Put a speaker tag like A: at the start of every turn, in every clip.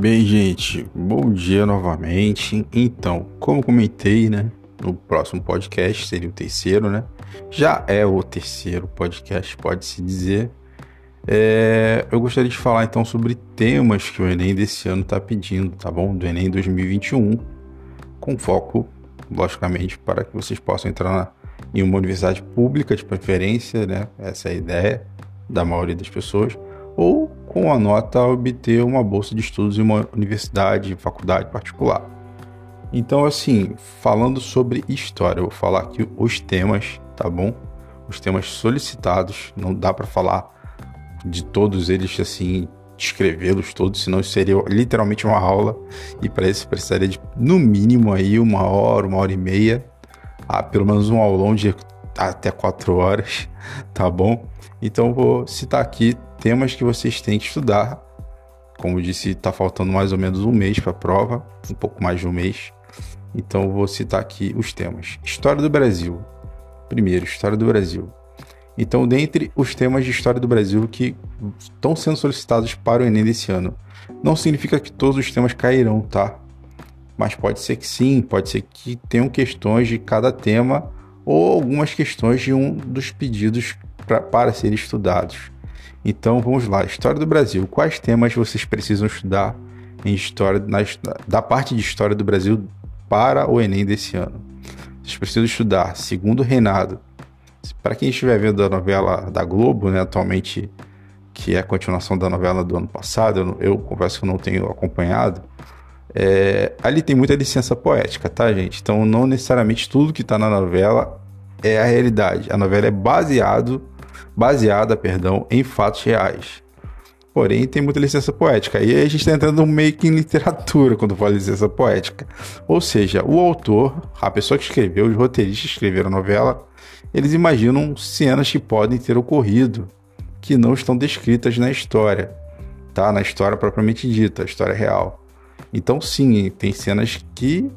A: Bem, gente, bom dia novamente. Então, como comentei, né, no próximo podcast, seria o terceiro, né? Já é o terceiro podcast, pode-se dizer. É, eu gostaria de falar então sobre temas que o Enem desse ano está pedindo, tá bom? Do Enem 2021, com foco, logicamente, para que vocês possam entrar na, em uma universidade pública de preferência, né? Essa é a ideia da maioria das pessoas, ou com a nota obter uma bolsa de estudos em uma universidade, faculdade particular. Então, assim, falando sobre história, eu vou falar aqui os temas, tá bom? Os temas solicitados, não dá para falar de todos eles assim, escrevê-los todos, senão seria literalmente uma aula e para isso precisaria de no mínimo aí uma hora, uma hora e meia, ah, pelo menos um aulão de até quatro horas, tá bom? Então vou citar aqui temas que vocês têm que estudar. Como disse, está faltando mais ou menos um mês para a prova, um pouco mais de um mês. Então vou citar aqui os temas. História do Brasil. Primeiro, História do Brasil. Então, dentre os temas de História do Brasil que estão sendo solicitados para o Enem desse ano, não significa que todos os temas cairão, tá? Mas pode ser que sim, pode ser que tenham questões de cada tema ou algumas questões de um dos pedidos pra, para serem estudados. Então vamos lá, História do Brasil. Quais temas vocês precisam estudar em história na, da parte de História do Brasil para o Enem desse ano? Vocês precisam estudar Segundo Reinado. Para quem estiver vendo a novela da Globo, né, atualmente, que é a continuação da novela do ano passado, eu, eu confesso que não tenho acompanhado. É, ali tem muita licença poética, tá, gente? Então não necessariamente tudo que está na novela é a realidade. A novela é baseado baseada, perdão, em fatos reais. Porém, tem muita licença poética. E aí a gente está entrando meio que em literatura quando fala licença poética. Ou seja, o autor, a pessoa que escreveu, os roteiristas que escreveram a novela, eles imaginam cenas que podem ter ocorrido, que não estão descritas na história, tá? Na história propriamente dita, a história real. Então, sim, tem cenas que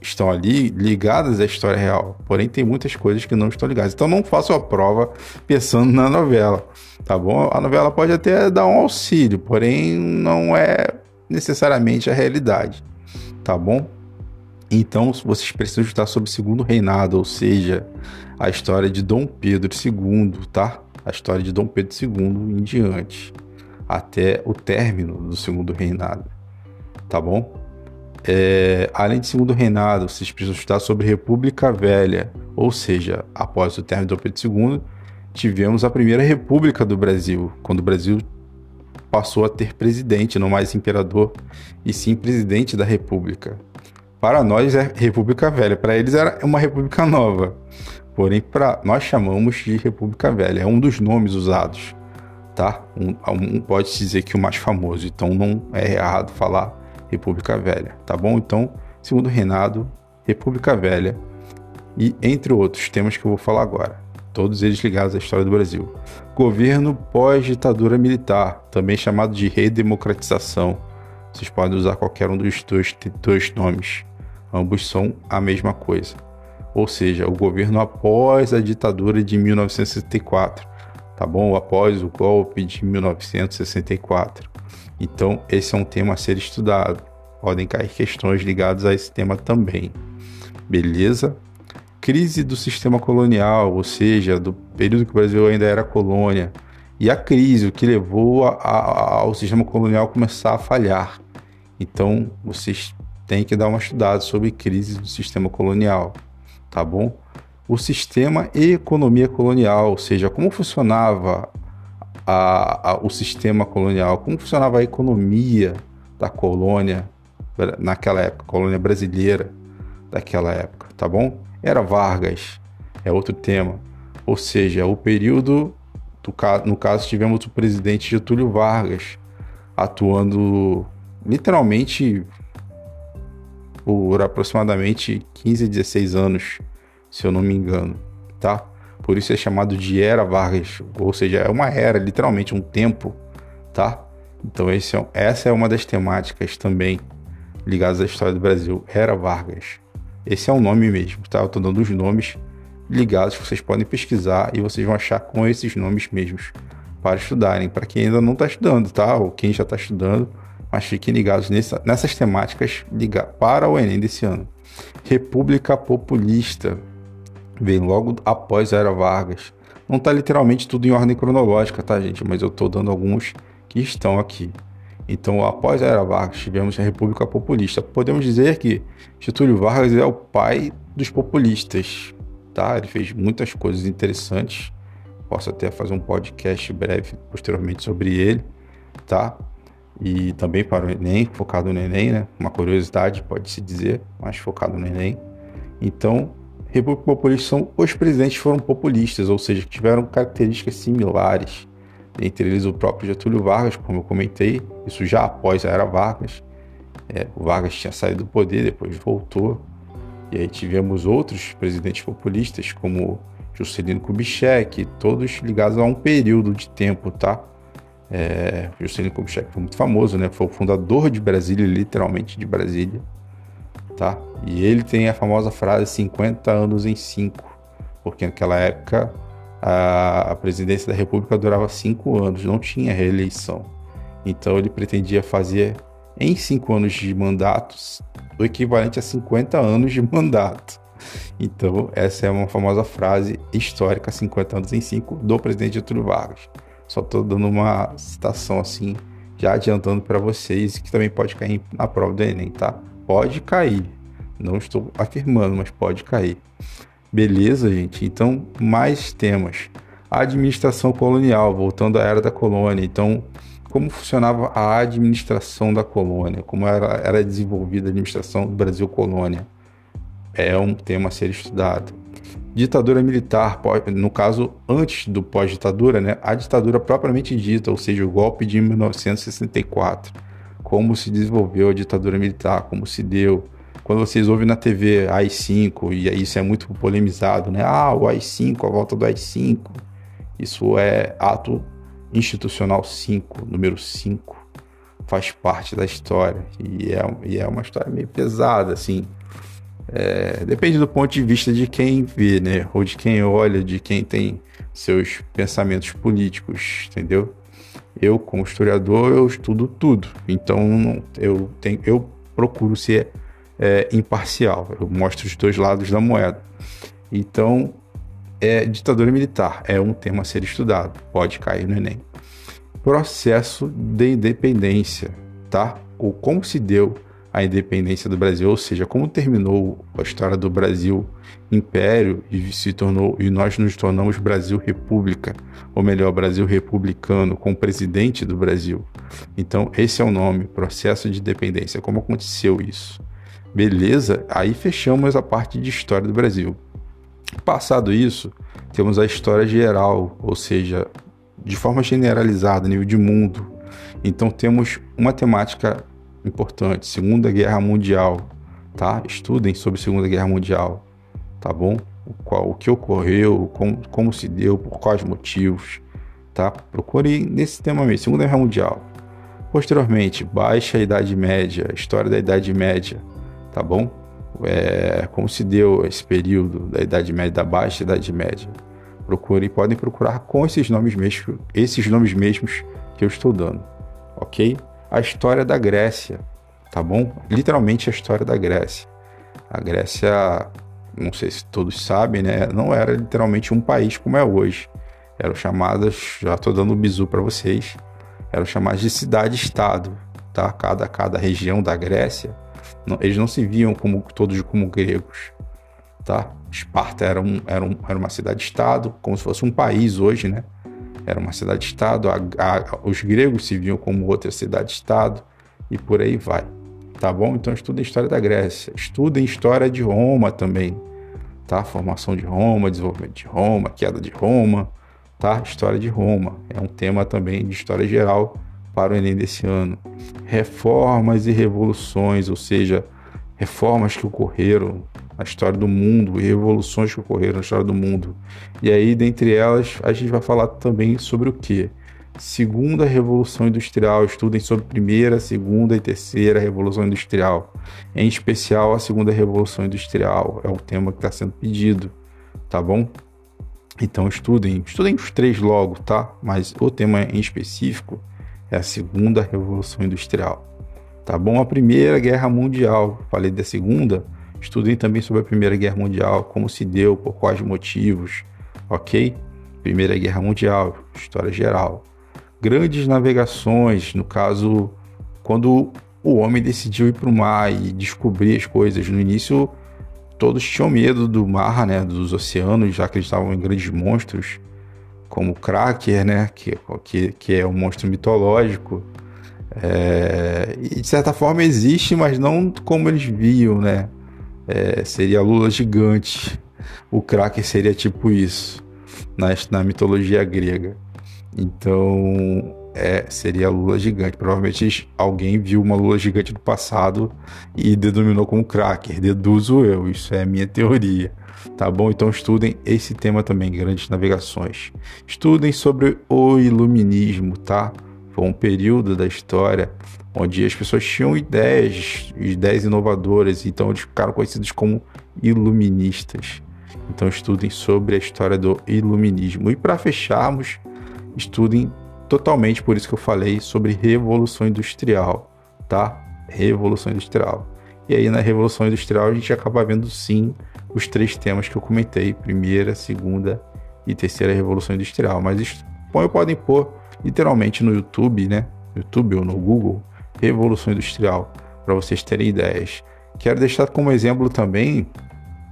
A: estão ali ligadas à história real. Porém, tem muitas coisas que não estão ligadas. Então, não faço a prova pensando na novela, tá bom? A novela pode até dar um auxílio, porém, não é necessariamente a realidade, tá bom? Então, vocês precisam estudar sobre o segundo reinado, ou seja, a história de Dom Pedro II, tá? A história de Dom Pedro II em diante, até o término do segundo reinado, tá bom? É, além de segundo reinado, vocês precisam estudar sobre República Velha, ou seja, após o término do Pedro II, tivemos a primeira República do Brasil, quando o Brasil passou a ter presidente, não mais imperador, e sim presidente da República. Para nós é República Velha, para eles era uma República Nova. Porém, para nós chamamos de República Velha, é um dos nomes usados, tá? Um, um pode dizer que o mais famoso, então não é errado falar República Velha, tá bom? Então, segundo reinado, República Velha e entre outros temas que eu vou falar agora, todos eles ligados à história do Brasil. Governo pós-ditadura militar, também chamado de redemocratização. Vocês podem usar qualquer um dos dois, dois nomes, ambos são a mesma coisa. Ou seja, o governo após a ditadura de 1964, tá bom? Após o golpe de 1964. Então, esse é um tema a ser estudado. Podem cair questões ligadas a esse tema também. Beleza? Crise do sistema colonial, ou seja, do período que o Brasil ainda era colônia, e a crise, o que levou a, a, ao sistema colonial começar a falhar. Então, vocês têm que dar uma estudada sobre crise do sistema colonial, tá bom? O sistema e economia colonial, ou seja, como funcionava a, a, o sistema colonial, como funcionava a economia da colônia naquela época, colônia brasileira daquela época, tá bom? Era Vargas, é outro tema. Ou seja, o período, do, no caso, tivemos o presidente Getúlio Vargas atuando literalmente por aproximadamente 15 a 16 anos, se eu não me engano, tá? Por isso é chamado de Era Vargas, ou seja, é uma era, literalmente um tempo, tá? Então é, essa é uma das temáticas também ligadas à história do Brasil, Era Vargas. Esse é o nome mesmo, tá? Eu tô dando os nomes ligados que vocês podem pesquisar e vocês vão achar com esses nomes mesmos para estudarem. Para quem ainda não está estudando, tá? Ou quem já está estudando, mas fiquem ligados nessa, nessas temáticas liga, para o Enem desse ano. República Populista vem logo após a Era Vargas. Não está literalmente tudo em ordem cronológica, tá, gente? Mas eu estou dando alguns que estão aqui. Então, após a Era Vargas, tivemos a República Populista. Podemos dizer que Getúlio Vargas é o pai dos populistas, tá? Ele fez muitas coisas interessantes. Posso até fazer um podcast breve posteriormente sobre ele, tá? E também para o Enem, focado no Enem, né? Uma curiosidade, pode-se dizer, mas focado no Enem. Então, República Populista são os presidentes foram populistas, ou seja, tiveram características similares. Entre eles o próprio Getúlio Vargas, como eu comentei, isso já após a era Vargas. É, o Vargas tinha saído do poder, depois voltou. E aí tivemos outros presidentes populistas, como Juscelino Kubitschek, todos ligados a um período de tempo, tá? É, Juscelino Kubitschek foi muito famoso, né? Foi o fundador de Brasília, literalmente de Brasília tá? E ele tem a famosa frase 50 anos em 5, porque naquela época a, a presidência da República durava 5 anos, não tinha reeleição. Então ele pretendia fazer em 5 anos de mandatos o equivalente a 50 anos de mandato. Então, essa é uma famosa frase histórica, 50 anos em 5, do presidente Getúlio Vargas. Só estou dando uma citação assim, já adiantando para vocês, que também pode cair na prova do Enem, tá? Pode cair. Não estou afirmando, mas pode cair. Beleza, gente? Então, mais temas. Administração colonial, voltando à era da colônia. Então, como funcionava a administração da colônia? Como era, era desenvolvida a administração do Brasil colônia? É um tema a ser estudado. Ditadura militar, no caso, antes do pós-ditadura, né? A ditadura propriamente dita, ou seja, o golpe de 1964 como se desenvolveu a ditadura militar, como se deu. Quando vocês ouvem na TV AI-5, e isso é muito polemizado, né? Ah, o AI-5, a volta do AI-5. Isso é ato institucional 5, número 5. Faz parte da história. E é, e é uma história meio pesada, assim. É, depende do ponto de vista de quem vê, né? Ou de quem olha, de quem tem seus pensamentos políticos, entendeu? Eu, como historiador, eu estudo tudo. Então, eu, tenho, eu procuro ser é, imparcial. Eu mostro os dois lados da moeda. Então, é ditadura militar é um tema a ser estudado. Pode cair no Enem. Processo de independência, tá? Ou como se deu a independência do Brasil, ou seja, como terminou a história do Brasil império e se tornou e nós nos tornamos Brasil República, ou melhor, Brasil republicano, com o presidente do Brasil. Então, esse é o nome, processo de independência. Como aconteceu isso? Beleza? Aí fechamos a parte de história do Brasil. Passado isso, temos a história geral, ou seja, de forma generalizada, nível de mundo. Então temos uma temática importante, Segunda Guerra Mundial, tá? Estudem sobre Segunda Guerra Mundial, tá bom? O, qual, o que ocorreu, como, como se deu, por quais motivos, tá? Procure nesse tema mesmo, Segunda Guerra Mundial. Posteriormente, Baixa Idade Média, História da Idade Média, tá bom? É, como se deu esse período da Idade Média, da Baixa Idade Média. Procurem, podem procurar com esses nomes mesmos, esses nomes mesmos que eu estou dando, ok? A história da Grécia, tá bom? Literalmente a história da Grécia. A Grécia, não sei se todos sabem, né? Não era literalmente um país como é hoje. Eram chamadas, já estou dando um bizu para vocês, eram chamadas de cidade-estado, tá? Cada, cada região da Grécia, não, eles não se viam como todos como gregos, tá? Esparta era, um, era, um, era uma cidade-estado, como se fosse um país hoje, né? Era uma cidade-estado, os gregos se viam como outra cidade-estado e por aí vai. Tá bom? Então estuda a história da Grécia, estuda a história de Roma também, tá? Formação de Roma, desenvolvimento de Roma, queda de Roma, tá? História de Roma é um tema também de história geral para o Enem desse ano. Reformas e revoluções, ou seja, reformas que ocorreram na história do mundo e revoluções que ocorreram na história do mundo. E aí, dentre elas, a gente vai falar também sobre o que? Segunda Revolução Industrial, estudem sobre primeira, segunda e terceira Revolução Industrial. Em especial, a Segunda Revolução Industrial é o tema que está sendo pedido, tá bom? Então estudem, estudem os três logo, tá? Mas o tema em específico é a Segunda Revolução Industrial. tá bom? A Primeira Guerra Mundial, falei da Segunda, estudem também sobre a Primeira Guerra Mundial, como se deu, por quais motivos, ok? Primeira Guerra Mundial, história geral. Grandes navegações, no caso, quando o homem decidiu ir para o mar e descobrir as coisas. No início, todos tinham medo do mar, né, dos oceanos, já acreditavam em grandes monstros, como o Kraken, né, que, que, que é um monstro mitológico. É, e de certa forma existe, mas não como eles viam, né? É, seria lula gigante. O Kraken seria tipo isso, na, na mitologia grega. Então, é, seria a lula gigante. Provavelmente alguém viu uma lula gigante no passado e denominou como cracker. Deduzo eu, isso é minha teoria. Tá bom? Então estudem esse tema também, grandes navegações. Estudem sobre o iluminismo, tá? Foi um período da história onde as pessoas tinham ideias, ideias inovadoras, então eles ficaram conhecidos como iluministas. Então estudem sobre a história do iluminismo. E para fecharmos, estudem totalmente por isso que eu falei sobre revolução industrial, tá? Revolução industrial. E aí na revolução industrial a gente acaba vendo sim os três temas que eu comentei: primeira, segunda e terceira revolução industrial. Mas isso podem pôr literalmente no YouTube, né? YouTube ou no Google, revolução industrial, para vocês terem ideias. Quero deixar como exemplo também,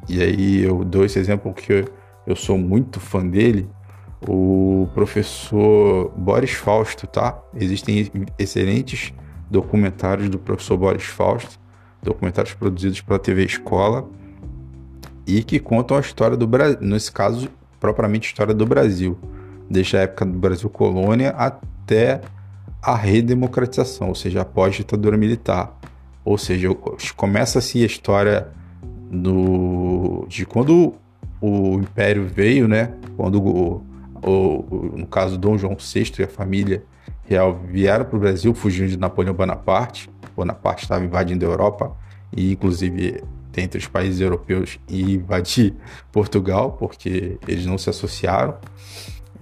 A: e aí eu dou esse exemplo porque eu sou muito fã dele, o professor Boris Fausto, tá? Existem excelentes documentários do professor Boris Fausto, documentários produzidos pela TV Escola e que contam a história do Brasil, nesse caso, propriamente a história do Brasil, desde a época do Brasil colônia até a redemocratização, ou seja, após a ditadura militar. Ou seja, começa-se a história do, de quando o Império veio, né? Quando o, ou, no caso Dom João VI e a família real vieram para o Brasil fugindo de Napoleão Bonaparte. Bonaparte estava invadindo a Europa e inclusive dentre os países europeus e invadir Portugal porque eles não se associaram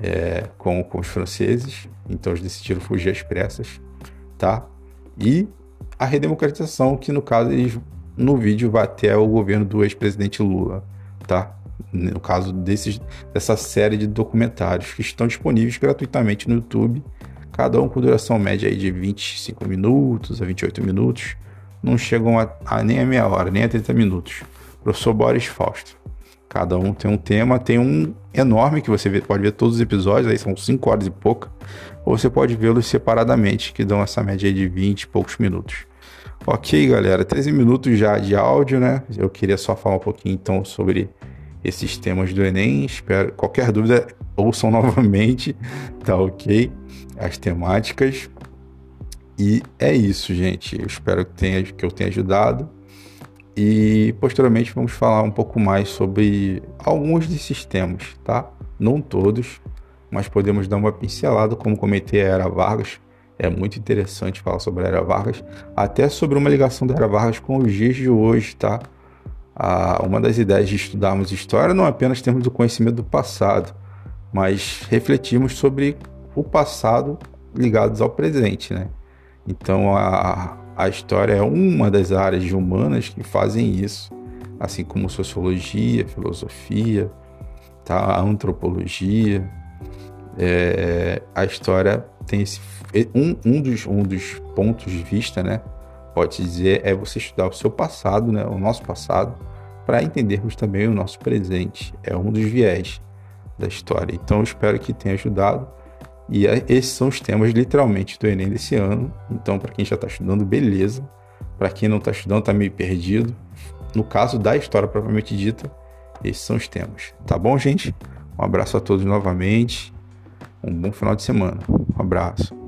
A: é, com, com os franceses, então eles decidiram fugir às pressas, tá? E a redemocratização que no caso eles no vídeo vai até o governo do ex-presidente Lula, tá? no caso desses, dessa série de documentários que estão disponíveis gratuitamente no YouTube, cada um com duração média aí de 25 minutos a 28 minutos, não chegam a, a nem a meia hora, nem a 30 minutos. Professor Boris Fausto. Cada um tem um tema, tem um enorme que você pode ver todos os episódios, aí são 5 horas e pouca, ou você pode vê-los separadamente, que dão essa média de 20 e poucos minutos. Ok, galera, 13 minutos já de áudio, né? Eu queria só falar um pouquinho então sobre esses temas do Enem. Espero qualquer dúvida ouçam novamente, tá ok? As temáticas. E é isso, gente. Eu espero que, tenha, que eu tenha ajudado. E posteriormente vamos falar um pouco mais sobre alguns desses temas, tá? Não todos, mas podemos dar uma pincelada, como comentei a Era Vargas. É muito interessante falar sobre a Era Vargas, até sobre uma ligação da Era Vargas com os dias de hoje, tá? a, uma das ideias de estudarmos história não é apenas termos o conhecimento do passado, mas refletirmos sobre o passado ligados ao presente, né? Então a, a história é uma das áreas humanas que fazem isso, assim como sociologia, filosofia, tá? a antropologia. É, a história tem esse um, um, dos, um dos pontos de vista, né? pode dizer, é você estudar o seu passado, né, o nosso passado, para entendermos também o nosso presente. É um dos viés da história. Então, eu espero que tenha ajudado. E é, esses são os temas, literalmente, do Enem desse ano. Então, para quem já está estudando, beleza. Para quem não está estudando, está meio perdido. No caso da história propriamente dita, esses são os temas. Tá bom, gente? Um abraço a todos novamente. Um bom final de semana. Um abraço.